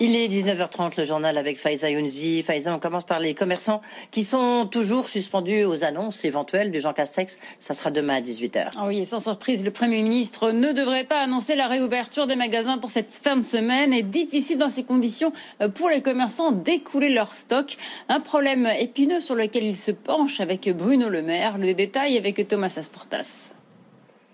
Il est 19h30, le journal avec Faiza Younzi. Faiza, on commence par les commerçants qui sont toujours suspendus aux annonces éventuelles de Jean Castex. Ça sera demain à 18h. Ah oui, sans surprise, le Premier ministre ne devrait pas annoncer la réouverture des magasins pour cette fin de semaine. Et difficile dans ces conditions euh, pour les commerçants d'écouler leur stock. Un problème épineux sur lequel il se penche avec Bruno Le Maire. Le détail avec Thomas Asportas.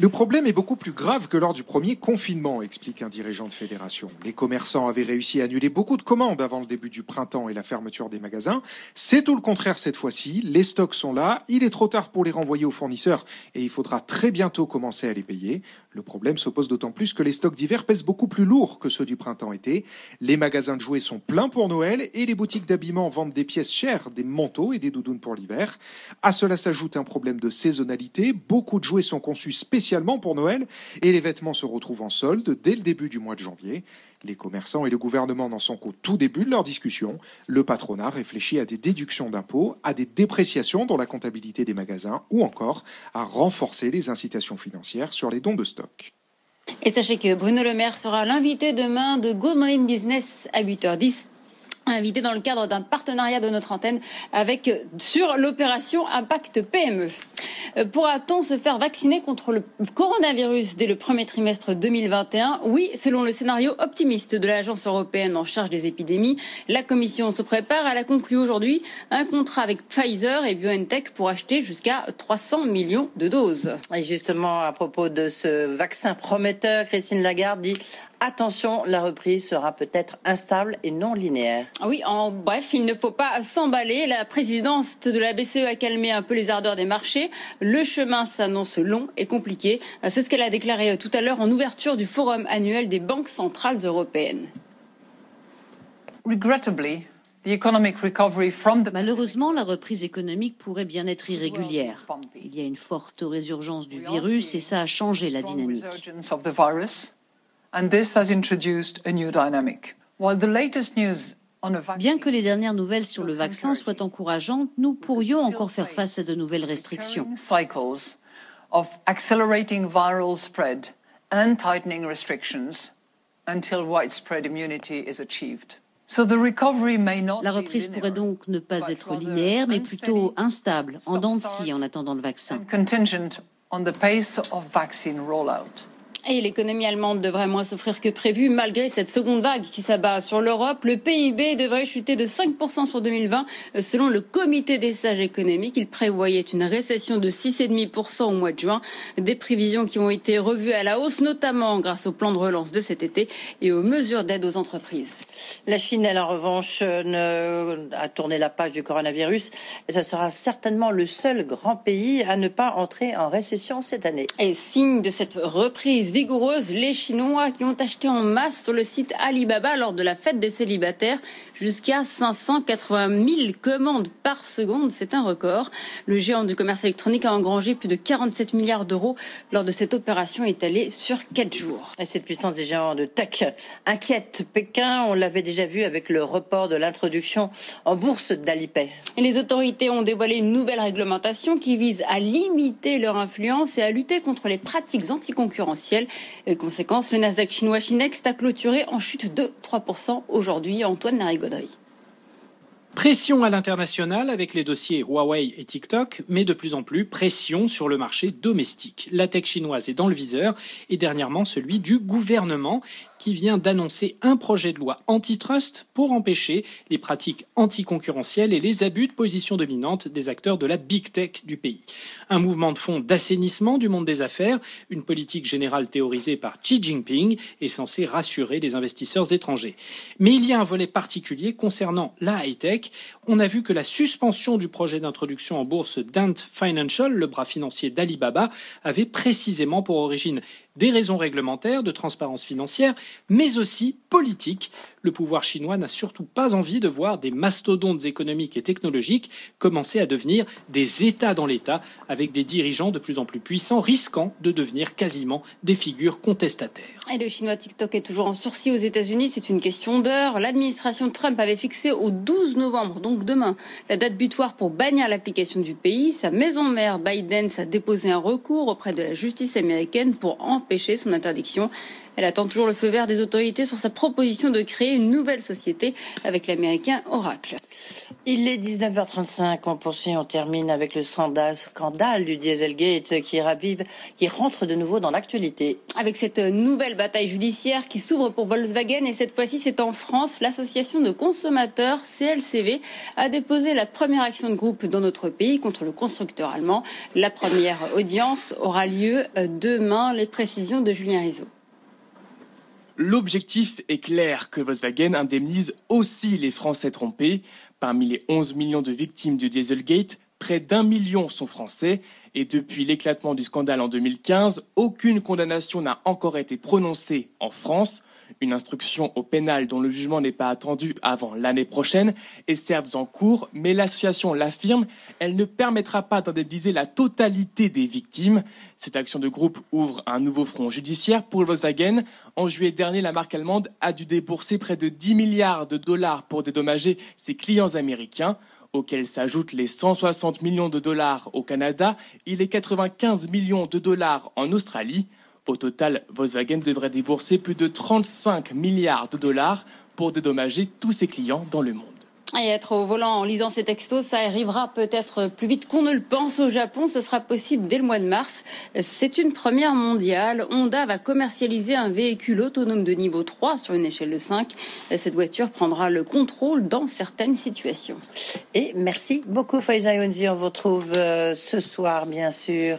Le problème est beaucoup plus grave que lors du premier confinement, explique un dirigeant de fédération. Les commerçants avaient réussi à annuler beaucoup de commandes avant le début du printemps et la fermeture des magasins. C'est tout le contraire cette fois-ci. Les stocks sont là, il est trop tard pour les renvoyer aux fournisseurs et il faudra très bientôt commencer à les payer. Le problème s'oppose d'autant plus que les stocks d'hiver pèsent beaucoup plus lourd que ceux du printemps-été. Les magasins de jouets sont pleins pour Noël et les boutiques d'habillement vendent des pièces chères, des manteaux et des doudounes pour l'hiver. À cela s'ajoute un problème de saisonnalité. Beaucoup de jouets sont conçus spécialement pour Noël et les vêtements se retrouvent en solde dès le début du mois de janvier. Les commerçants et le gouvernement n'en sont qu'au tout début de leur discussion. Le patronat réfléchit à des déductions d'impôts, à des dépréciations dans la comptabilité des magasins ou encore à renforcer les incitations financières sur les dons de stock. Et sachez que Bruno Le Maire sera l'invité demain de Good Morning Business à 8h10 invité dans le cadre d'un partenariat de notre antenne avec euh, sur l'opération Impact PME. Euh, pourra-t-on se faire vacciner contre le coronavirus dès le premier trimestre 2021 Oui, selon le scénario optimiste de l'Agence européenne en charge des épidémies, la Commission se prépare. Elle a conclu aujourd'hui un contrat avec Pfizer et BioNTech pour acheter jusqu'à 300 millions de doses. Et justement, à propos de ce vaccin prometteur, Christine Lagarde dit attention, la reprise sera peut-être instable et non linéaire. Oui, en bref, il ne faut pas s'emballer. La présidence de la BCE a calmé un peu les ardeurs des marchés. Le chemin s'annonce long et compliqué. C'est ce qu'elle a déclaré tout à l'heure en ouverture du forum annuel des banques centrales européennes. Malheureusement, la reprise économique pourrait bien être irrégulière. Il y a une forte résurgence du virus et ça a changé la dynamique and this has introduced a new dynamic. While the latest news Bien que les dernières nouvelles sur le vaccin soient encourageantes, nous pourrions encore faire face à de nouvelles restrictions. of accelerating viral spread and tightening restrictions until widespread immunity is achieved. La reprise pourrait donc ne pas être linéaire, mais plutôt instable, en dents de scie en attendant le vaccin. Et l'économie allemande devrait moins souffrir que prévu malgré cette seconde vague qui s'abat sur l'Europe. Le PIB devrait chuter de 5% sur 2020 euh, selon le comité des sages économiques. Il prévoyait une récession de 6,5% au mois de juin. Des prévisions qui ont été revues à la hausse, notamment grâce au plan de relance de cet été et aux mesures d'aide aux entreprises. La Chine, elle, en revanche, a tourné la page du coronavirus. Et ce sera certainement le seul grand pays à ne pas entrer en récession cette année. Et signe de cette reprise vigoureuse, les Chinois qui ont acheté en masse sur le site Alibaba lors de la fête des célibataires jusqu'à 580 000 commandes par seconde. C'est un record. Le géant du commerce électronique a engrangé plus de 47 milliards d'euros lors de cette opération étalée sur quatre jours. Et cette puissance des géants de tech inquiète Pékin. On l'avait déjà vu avec le report de l'introduction en bourse d'Alipay. Les autorités ont dévoilé une nouvelle réglementation qui vise à limiter leur influence et à lutter contre les pratiques anticoncurrentielles conséquence, le Nasdaq chinois Chinex a clôturé en chute de 3% aujourd'hui. Antoine Larigauderie. Pression à l'international avec les dossiers Huawei et TikTok, mais de plus en plus pression sur le marché domestique. La tech chinoise est dans le viseur et dernièrement celui du gouvernement qui vient d'annoncer un projet de loi antitrust pour empêcher les pratiques anticoncurrentielles et les abus de position dominante des acteurs de la big tech du pays. Un mouvement de fond d'assainissement du monde des affaires, une politique générale théorisée par Xi Jinping est censée rassurer les investisseurs étrangers. Mais il y a un volet particulier concernant la On a vu que la suspension du projet d'introduction en bourse d'Ant Financial, le bras financier d'Alibaba, avait précisément pour origine des raisons réglementaires, de transparence financière, mais aussi politiques. Le pouvoir chinois n'a surtout pas envie de voir des mastodontes économiques et technologiques commencer à devenir des États dans l'État, avec des dirigeants de plus en plus puissants, risquant de devenir quasiment des figures contestataires. Et le chinois TikTok est toujours en sursis aux États-Unis, c'est une question d'heure. L'administration Trump avait fixé au 12 novembre, donc demain, la date butoir pour bannir l'application du pays. Sa maison mère, Biden, a déposé un recours auprès de la justice américaine pour empêcher son interdiction. Elle attend toujours le feu vert des autorités sur sa proposition de créer une nouvelle société avec l'américain Oracle. Il est 19h35, on poursuit, on termine avec le scandale du Dieselgate qui ravive, qui rentre de nouveau dans l'actualité. Avec cette nouvelle bataille judiciaire qui s'ouvre pour Volkswagen et cette fois-ci c'est en France, l'association de consommateurs CLCV a déposé la première action de groupe dans notre pays contre le constructeur allemand. La première audience aura lieu demain. Les précisions de Julien Rizzo. L'objectif est clair que Volkswagen indemnise aussi les Français trompés. Parmi les 11 millions de victimes du Dieselgate, près d'un million sont français et depuis l'éclatement du scandale en 2015, aucune condamnation n'a encore été prononcée en France. Une instruction au pénal dont le jugement n'est pas attendu avant l'année prochaine est certes en cours, mais l'association l'affirme, elle ne permettra pas d'indemniser la totalité des victimes. Cette action de groupe ouvre un nouveau front judiciaire pour Volkswagen. En juillet dernier, la marque allemande a dû débourser près de 10 milliards de dollars pour dédommager ses clients américains auxquels s'ajoutent les 160 millions de dollars au Canada et les 95 millions de dollars en Australie. Au total, Volkswagen devrait débourser plus de 35 milliards de dollars pour dédommager tous ses clients dans le monde. Et être au volant en lisant ces textos, ça arrivera peut-être plus vite qu'on ne le pense au Japon. Ce sera possible dès le mois de mars. C'est une première mondiale. Honda va commercialiser un véhicule autonome de niveau 3 sur une échelle de 5. Cette voiture prendra le contrôle dans certaines situations. Et merci beaucoup Faiza Younzi. On vous retrouve euh, ce soir, bien sûr.